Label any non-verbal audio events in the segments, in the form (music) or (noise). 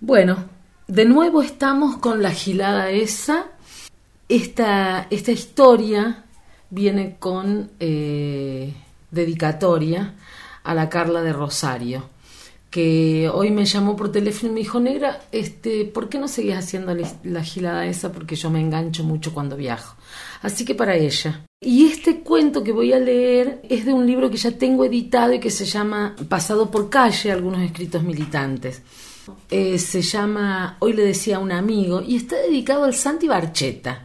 Bueno, de nuevo estamos con la gilada esa. Esta, esta historia viene con eh, dedicatoria a la Carla de Rosario, que hoy me llamó por teléfono y me dijo, negra, este, ¿por qué no seguías haciendo la gilada esa? Porque yo me engancho mucho cuando viajo. Así que para ella. Y este cuento que voy a leer es de un libro que ya tengo editado y que se llama Pasado por calle, algunos escritos militantes. Eh, se llama Hoy le decía a un amigo y está dedicado al Santi Barcheta.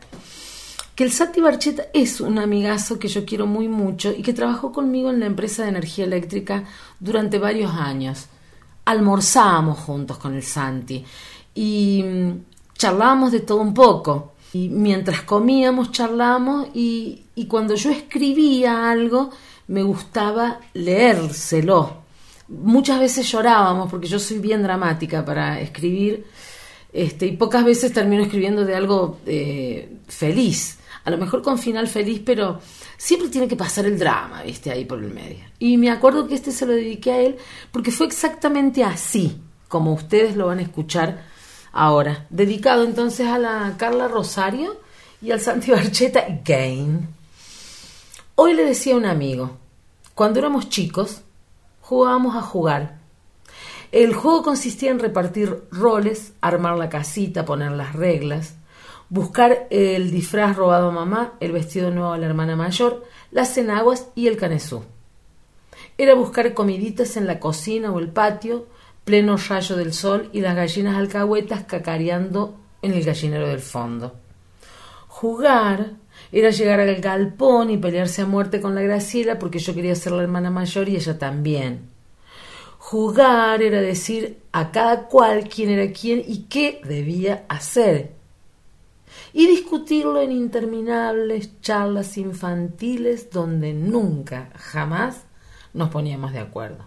Que el Santi Barcheta es un amigazo que yo quiero muy mucho y que trabajó conmigo en la empresa de energía eléctrica durante varios años. Almorzábamos juntos con el Santi y mm, charlábamos de todo un poco. Y mientras comíamos, charlábamos y, y cuando yo escribía algo, me gustaba leérselo muchas veces llorábamos porque yo soy bien dramática para escribir este, y pocas veces termino escribiendo de algo eh, feliz, a lo mejor con final feliz, pero siempre tiene que pasar el drama, viste, ahí por el medio. Y me acuerdo que este se lo dediqué a él porque fue exactamente así, como ustedes lo van a escuchar ahora, dedicado entonces a la Carla Rosario y al Santi Barcheta Gain. Hoy le decía a un amigo, cuando éramos chicos, jugábamos a jugar. El juego consistía en repartir roles, armar la casita, poner las reglas, buscar el disfraz robado a mamá, el vestido nuevo a la hermana mayor, las enaguas y el canesú. Era buscar comiditas en la cocina o el patio, pleno rayo del sol y las gallinas alcahuetas cacareando en el gallinero del fondo. Jugar era llegar al galpón y pelearse a muerte con la Graciela porque yo quería ser la hermana mayor y ella también. Jugar era decir a cada cual quién era quién y qué debía hacer. Y discutirlo en interminables charlas infantiles donde nunca, jamás nos poníamos de acuerdo.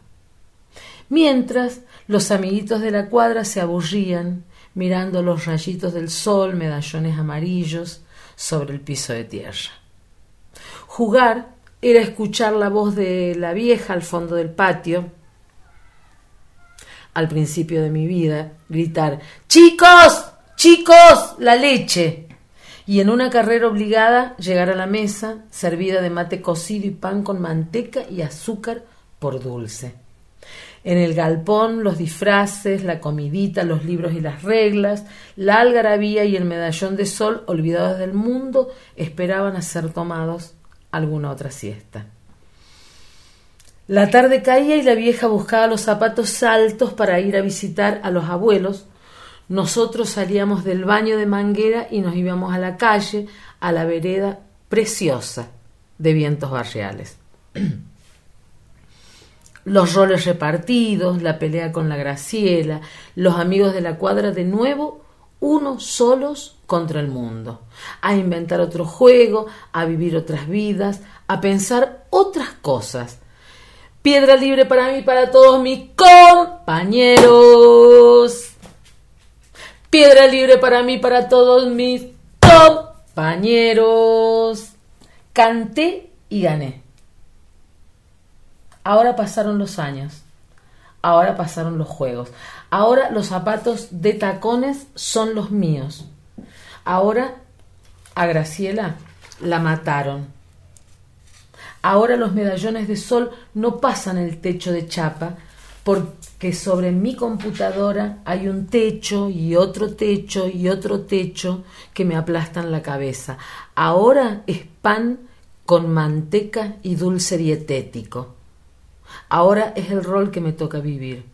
Mientras los amiguitos de la cuadra se aburrían mirando los rayitos del sol, medallones amarillos, sobre el piso de tierra. Jugar era escuchar la voz de la vieja al fondo del patio, al principio de mi vida, gritar Chicos, chicos, la leche. Y en una carrera obligada llegar a la mesa, servida de mate cocido y pan con manteca y azúcar por dulce. En el galpón, los disfraces, la comidita, los libros y las reglas, la algarabía y el medallón de sol, olvidados del mundo, esperaban a ser tomados alguna otra siesta. La tarde caía y la vieja buscaba los zapatos altos para ir a visitar a los abuelos. Nosotros salíamos del baño de manguera y nos íbamos a la calle, a la vereda preciosa de vientos barriales. (clears throat) los roles repartidos, la pelea con la Graciela, los amigos de la cuadra de nuevo, unos solos contra el mundo, a inventar otro juego, a vivir otras vidas, a pensar otras cosas. Piedra libre para mí, para todos mis compañeros. Piedra libre para mí, para todos mis compañeros. Canté y gané. Ahora pasaron los años, ahora pasaron los juegos, ahora los zapatos de tacones son los míos. Ahora a Graciela la mataron. Ahora los medallones de sol no pasan el techo de chapa porque sobre mi computadora hay un techo y otro techo y otro techo que me aplastan la cabeza. Ahora es pan con manteca y dulce dietético. Ahora es el rol que me toca vivir.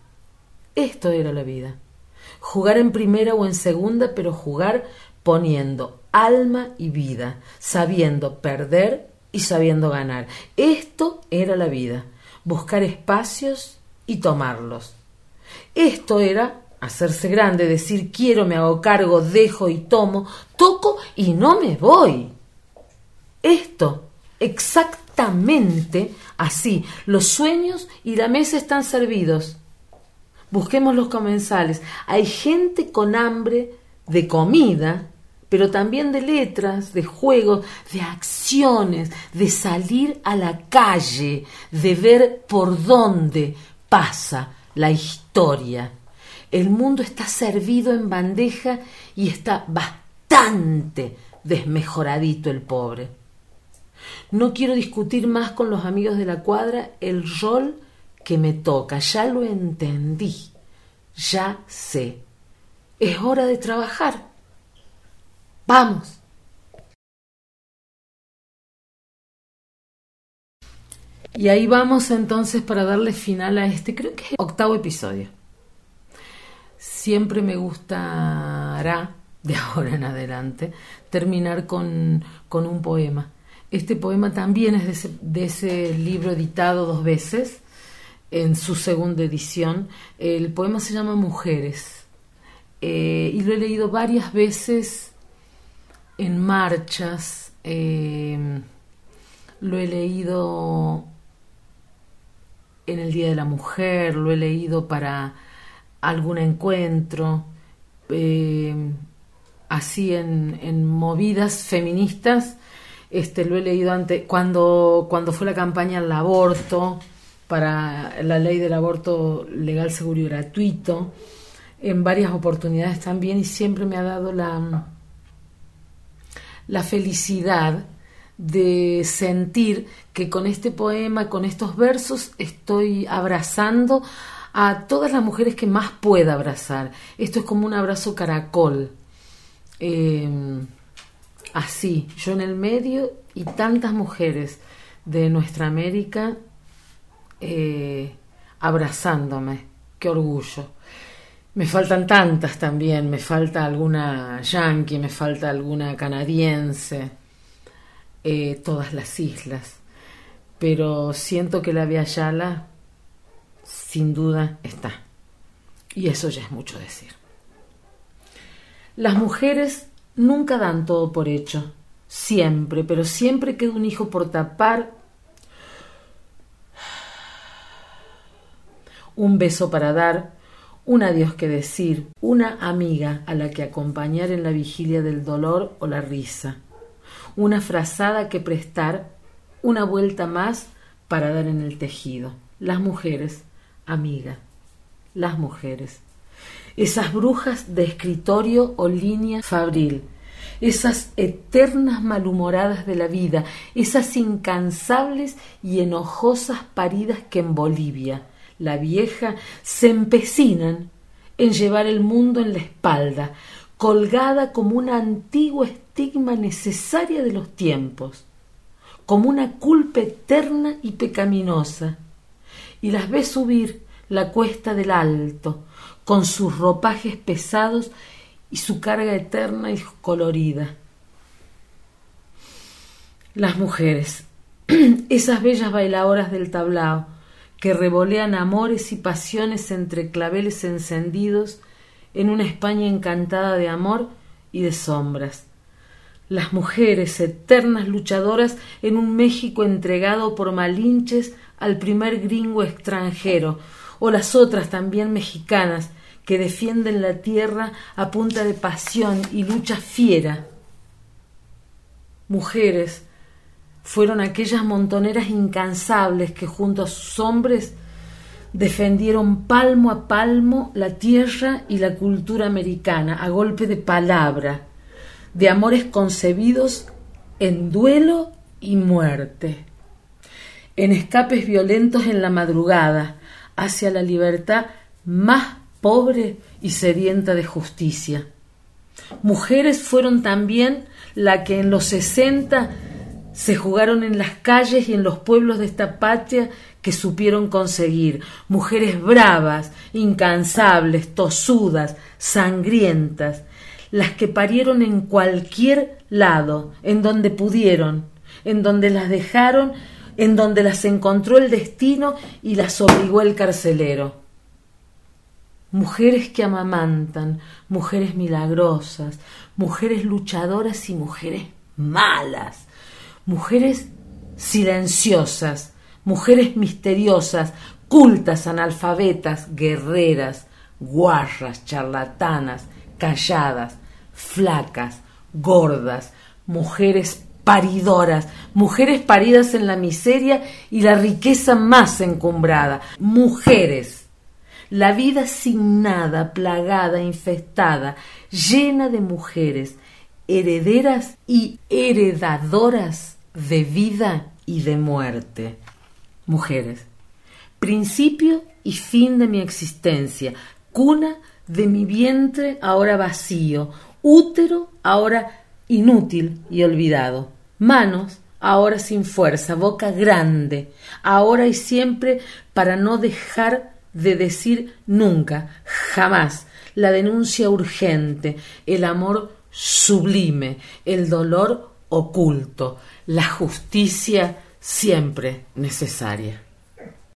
Esto era la vida. Jugar en primera o en segunda, pero jugar poniendo alma y vida, sabiendo perder y sabiendo ganar. Esto era la vida. Buscar espacios y tomarlos. Esto era hacerse grande, decir quiero, me hago cargo, dejo y tomo, toco y no me voy. Esto exactamente así. Los sueños y la mesa están servidos. Busquemos los comensales. Hay gente con hambre de comida, pero también de letras, de juegos, de acciones, de salir a la calle, de ver por dónde pasa la historia. El mundo está servido en bandeja y está bastante desmejoradito el pobre. No quiero discutir más con los amigos de la cuadra el rol que me toca. Ya lo entendí. Ya sé. Es hora de trabajar. Vamos. Y ahí vamos entonces para darle final a este, creo que es el octavo episodio. Siempre me gustará, de ahora en adelante, terminar con, con un poema. Este poema también es de ese, libro editado dos veces, en su segunda edición. El poema se llama Mujeres eh, y lo he leído varias veces en marchas. Eh, lo he leído en el Día de la Mujer, lo he leído para algún encuentro, eh, así en, movidas feministas, este, lo he leído antes, cuando, cuando fue la campaña al aborto, para la ley del aborto legal, seguro y gratuito, en varias oportunidades también, y siempre me ha dado la, la felicidad de sentir que con este poema, con estos versos, estoy abrazando a todas las mujeres que más pueda abrazar. Esto es como un abrazo caracol. Em, así, yo en el medio y tantas mujeres de nuestra América eh, abrazándome. Qué orgullo. Me faltan tantas también, me falta alguna yankee, me falta alguna canadiense eh, todas las islas, pero siento que la Via Yala sin duda está. Y eso ya es mucho decir. Las mujeres nunca dan todo por hecho, siempre, pero siempre queda un hijo por tapar, un beso para dar, un adiós que decir, una amiga a la que acompañar en la vigilia del dolor o la risa una frazada que prestar, una vuelta más para dar en el tejido. Las mujeres, amiga, las mujeres. Esas brujas de escritorio o línea fabril, esas eternas malhumoradas de la vida, esas incansables y enojosas paridas que en Bolivia, la vieja, se empecinan en llevar el mundo en la espalda, colgada como una antigua estigma necesaria de los tiempos, como una culpa eterna y pecaminosa, y las ve subir la cuesta del alto, con sus ropajes pesados y su carga eterna y colorida. Las mujeres, (clears throat) esas bellas bailadoras del tablao, que revolean amores y pasiones entre claveles encendidos en una España encantada de amor y de sombras. Las mujeres eternas luchadoras en un México entregado por malinches al primer gringo extranjero, o las otras también mexicanas que defienden la tierra a punta de pasión y lucha fiera. Mujeres fueron aquellas montoneras incansables que junto a sus hombres defendieron palmo a palmo la tierra y la cultura americana a golpe de palabra, de amores concebidos en duelo y muerte, en escapes violentos en la madrugada hacia la libertad más pobre y sedienta de justicia. Mujeres fueron también la que en los sesenta se jugaron en las calles y en los pueblos de esta patria que supieron conseguir, mujeres bravas, incansables, tosudas, sangrientas, las que parieron en cualquier lado, en donde pudieron, en donde las dejaron, en donde las encontró el destino y las obligó el carcelero. Mujeres que amamantan, mujeres milagrosas, mujeres luchadoras y mujeres malas, mujeres silenciosas, mujeres misteriosas, cultas, analfabetas, guerreras, guarras, charlatanas, calladas, flacas, gordas, mujeres paridoras, mujeres paridas en la miseria y la riqueza más encumbrada, mujeres la vida sin nada, plagada, infestada, llena de mujeres, herederas y heredadoras de vida y de muerte. Mujeres, principio y fin de mi existencia, cuna de mi vientre ahora vacío, útero ahora inútil y olvidado, manos ahora sin fuerza, boca grande, ahora y siempre para no dejar de decir nunca, jamás, la denuncia urgente, el amor sublime, el dolor oculto, la justicia siempre necesaria.